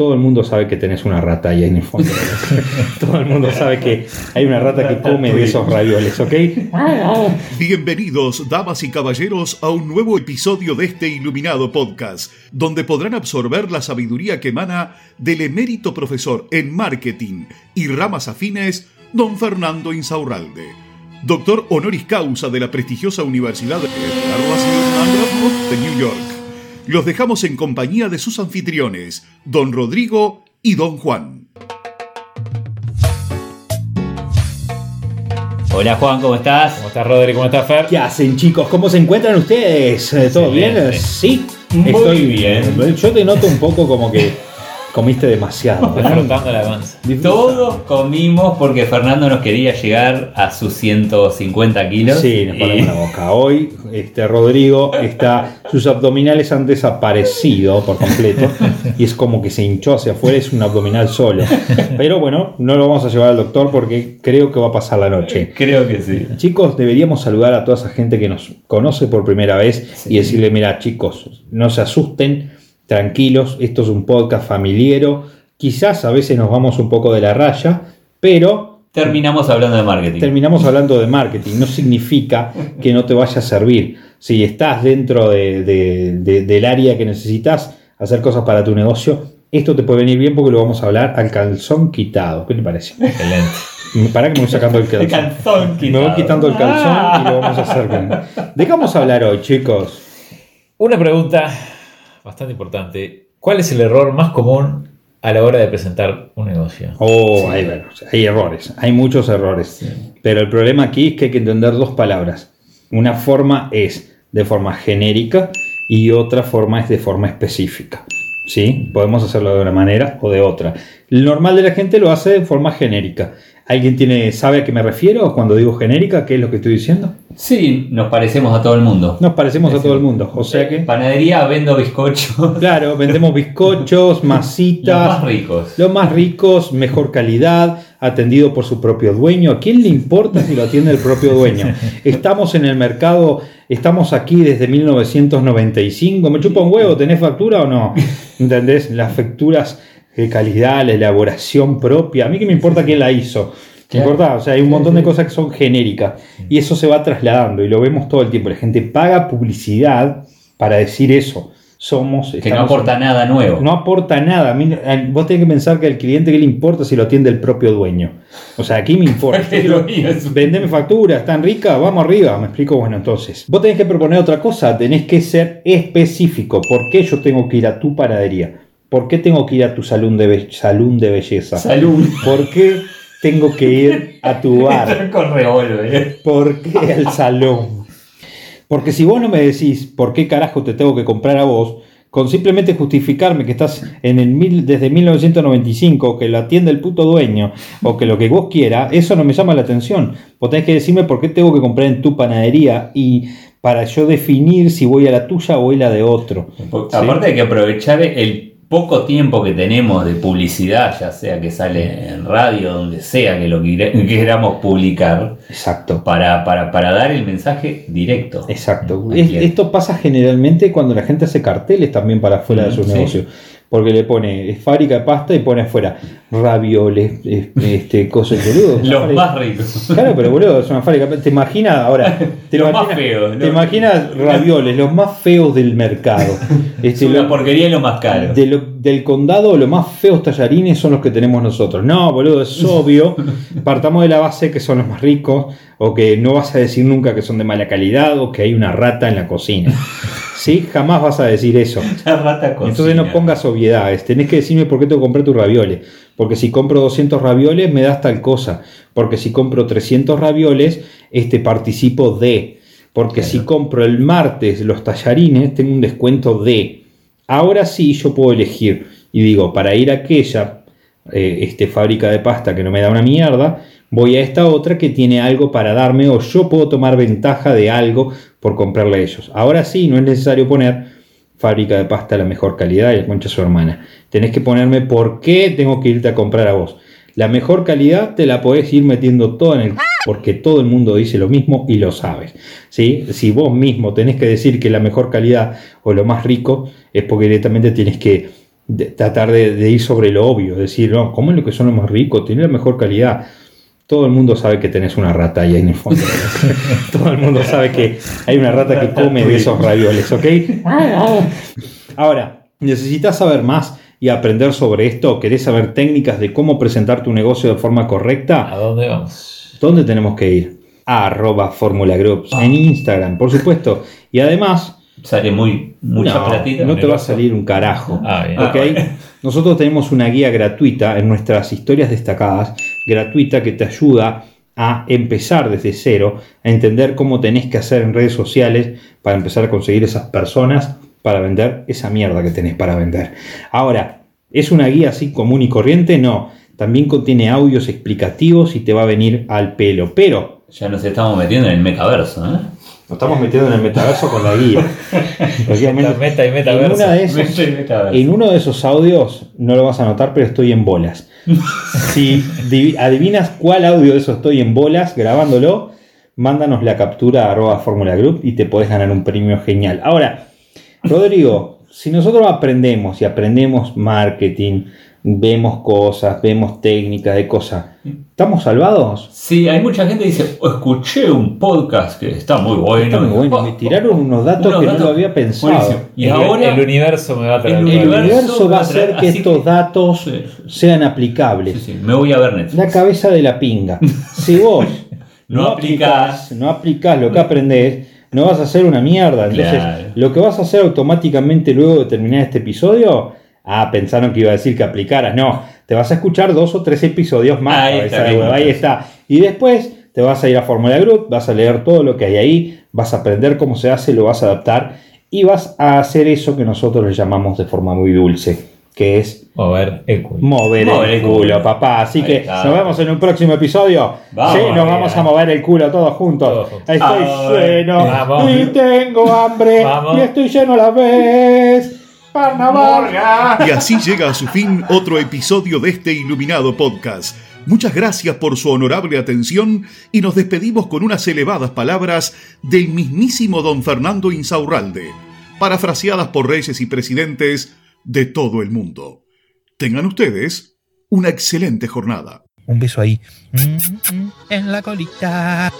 todo el mundo sabe que tenés una rata ahí en el fondo. todo el mundo sabe que hay una rata que come de esos ravioles, ¿ok? Bienvenidos, damas y caballeros, a un nuevo episodio de este iluminado podcast, donde podrán absorber la sabiduría que emana del emérito profesor en marketing y ramas afines, don Fernando Insaurralde, doctor honoris causa de la prestigiosa Universidad de de New York. Los dejamos en compañía de sus anfitriones, don Rodrigo y don Juan. Hola Juan, ¿cómo estás? ¿Cómo estás Rodrigo? ¿Cómo estás Fer? ¿Qué hacen chicos? ¿Cómo se encuentran ustedes? ¿Todo bien? Sí, Muy estoy bien. Yo te noto un poco como que comiste demasiado. Todos comimos porque Fernando nos quería llegar a sus 150 kilos. Sí, nos ponemos Y- la boca. Hoy, este Rodrigo está. Sus abdominales han desaparecido por completo. Y es como que se hinchó hacia afuera, es un abdominal solo. Pero bueno, no lo vamos a llevar al doctor porque creo que va a pasar la noche. Creo que sí. Chicos, deberíamos saludar a toda esa gente que nos conoce por primera vez y decirle, mira chicos, no se asusten, tranquilos, esto es un podcast familiero, quizás a veces nos vamos un poco de la raya, pero Terminamos hablando de marketing. terminamos hablando de marketing, no significa que no te vaya a servir. Si estás dentro de- de- de- del área que necesitas hacer cosas para tu negocio, esto te puede venir bien porque lo vamos a hablar al calzón quitado. ¿Qué te parece? Excelente. Para que me voy sacando el calzón. El calzón Me voy quitado. quitando el calzón y lo vamos a hacer bien. ¿De qué vamos a hablar hoy, chicos? Una pregunta bastante importante. ¿Cuál es el error más común a la hora de presentar un negocio? Oh, hay, bueno, hay errores, hay muchos errores. Pero el problema aquí es que hay que entender dos palabras. Una forma es de forma genérica y otra forma es de forma específica. ¿Sí? Podemos hacerlo de una manera o de otra. El normal de la gente lo hace de forma genérica. ¿Alguien tiene, sabe a qué me refiero cuando digo genérica? ¿Qué es lo que estoy diciendo? Sí, nos parecemos a todo el mundo. Nos parecemos a todo el mundo. O sea que, Panadería vendo bizcochos. claro, vendemos bizcochos, masitas. Los más ricos. Los más ricos, mejor calidad, atendido por su propio dueño. ¿A quién le importa si lo atiende el propio dueño? Estamos en el mercado, estamos aquí desde 1995. ¿Me chupa un huevo? ¿Tenés factura o no? ¿Entendés? Las facturas de calidad, la elaboración propia. A mí que me importa quién la hizo. ¿Me importa? O sea, hay un montón de cosas que son genéricas. Y eso se va trasladando y lo vemos todo el tiempo. La gente paga publicidad para decir eso. Somos. Que no en- aporta nada nuevo. no aporta nada. Vos tenés que pensar que al cliente, ¿qué le importa si lo atiende el propio dueño? O sea, aquí me importa. El dueño es- Vendeme factura, están ricas, vamos arriba. Me explico, bueno, entonces. Vos tenés que proponer otra cosa, tenés que ser específico. ¿Por qué yo tengo que ir a tu panadería? ¿Por qué tengo que ir a tu salón de, be- salón de belleza? ¿Por qué tengo que ir a tu bar? Con revólver. ¿Por qué al salón? Porque si vos no me decís por qué carajo te tengo que comprar a vos, con simplemente justificarme que estás en el mil, desde 1995, que lo atiende el puto dueño, o que lo que vos quieras, eso no me llama la atención. Vos tenés que decirme por qué tengo que comprar en tu panadería y para yo definir si voy a la tuya o voy a la de otro. Aparte hay que aprovechar el poco tiempo que tenemos de publicidad, ya sea que sale en radio, donde sea que lo queramos publicar, Exacto. para, para, para dar el mensaje directo. Exacto. Es- esto pasa generalmente cuando la gente hace carteles también para afuera de sus sí. negocios. Porque le pone es fábrica de pasta y pone afuera ravioles, es- este, cosas boludo. Los Fábrica- más ricos. Claro, pero boludo, es una fábrica. ¿Te imaginas ahora? ¿Te Los más feos, ¿Te ¿no? imaginas ravioles, los más feos del mercado? Es Este, una lo- porquería y lo más caro. de lo- del condado, los más feos tallarines son los que tenemos nosotros. No, boludo, es obvio. Partamos de la base que son los más ricos, o que no vas a decir nunca que son de mala calidad, o que hay una rata en la cocina. ¿Sí? Jamás vas a decir eso. La rata cocina. Entonces no pongas obviedades. Tenés que decirme por qué que comprar tus ravioles. Porque si compro 200 ravioles me das tal cosa. Porque si compro 300 ravioles, este participo de. Porque si compro el martes los tallarines, tengo un descuento de. Ahora sí yo puedo elegir. Y digo, para ir a aquella eh, este, fábrica de pasta que no me da una mierda, voy a esta otra que tiene algo para darme o yo puedo tomar ventaja de algo por comprarle a ellos. Ahora sí, no es necesario poner fábrica de pasta la mejor calidad y la concha su hermana. Tenés que ponerme por qué tengo que irte a comprar a vos. La mejor calidad te la podés ir metiendo toda en el porque todo el mundo dice lo mismo y lo sabes. ¿sí? Si vos mismo tenés que decir que la mejor calidad o lo más rico es porque directamente tienes que tratar de, de ir sobre lo obvio, decir, no, ¿cómo es lo que son los más ricos? Tiene la mejor calidad. Todo el mundo sabe que tenés una rata ahí en el fondo. Todo el mundo sabe que hay una rata que come de esos ravioles, ¿ok? Ahora, ¿necesitas saber más y aprender sobre esto? ¿Querés saber técnicas de cómo presentar tu negocio de forma correcta? ¿A dónde vamos? ¿Dónde tenemos que ir? A arroba Fórmula Groups en Instagram, por supuesto. Y además, Sale muy, mucha no, platita. no te va a salir un carajo. Ah, bien. ¿ok? Nosotros tenemos una guía gratuita en nuestras historias destacadas, gratuita que te ayuda a empezar desde cero, a entender cómo tenés que hacer en redes sociales para empezar a conseguir esas personas para vender esa mierda que tenés para vender. Ahora, ¿es una guía así común y corriente? No. También contiene audios explicativos y te va a venir al pelo. Pero Ya nos estamos metiendo en el metaverso, ¿eh? Nos estamos metiendo en el metaverso con la guía. Meta y en, metaverso. una de esas- Meta y metaverso. en uno de esos audios, no lo vas a notar, pero estoy en bolas. Si divi- adivinas cuál audio de eso estoy en bolas grabándolo, mándanos la captura a arroba Fórmula Group y te podés ganar un premio genial. Ahora, Rodrigo, si nosotros aprendemos y aprendemos marketing, vemos cosas, vemos técnicas de cosas, ¿estamos salvados? Sí, hay mucha gente que dice, "Oh, escuché un podcast que está muy bueno. Está muy bueno, me tiraron unos datos Unos que no lo había pensado. Y el, ahora el universo me va a traer. el universo va a hacer que estos que- datos Sí, sí. sean aplicables. Sí, sí, me voy a ver Netflix. La cabeza de la pinga. Si vos No aplicás. no aplicás lo que aprendés, no vas a hacer una mierda. Entonces, Claro. lo que vas a hacer automáticamente luego de terminar este episodio, ah, pensaron que iba a decir que aplicaras. No, te vas a escuchar dos o tres episodios más. Ahí está, ahí está. Y después te vas a ir a Fórmula Group, vas a leer todo lo que hay ahí, vas a aprender cómo se hace, lo vas a adaptar y vas a hacer eso que nosotros le llamamos de forma muy dulce, que es Mover el culo. mover, Mover el el culo, culo. papá. Así Ahí que está. nos vemos en un próximo episodio. Vamos, sí, nos vamos a mover el culo todos juntos. Todos juntos. Estoy lleno Vamos. y tengo hambre Vamos. y estoy lleno a la vez. Carnaval. Y así llega a su fin otro episodio de este iluminado podcast. Muchas gracias por su honorable atención y nos despedimos con unas elevadas palabras del mismísimo don Fernando Insaurralde, parafraseadas por reyes y presidentes de todo el mundo. Tengan ustedes una excelente jornada. Un beso ahí. Mm, mm, En la colita.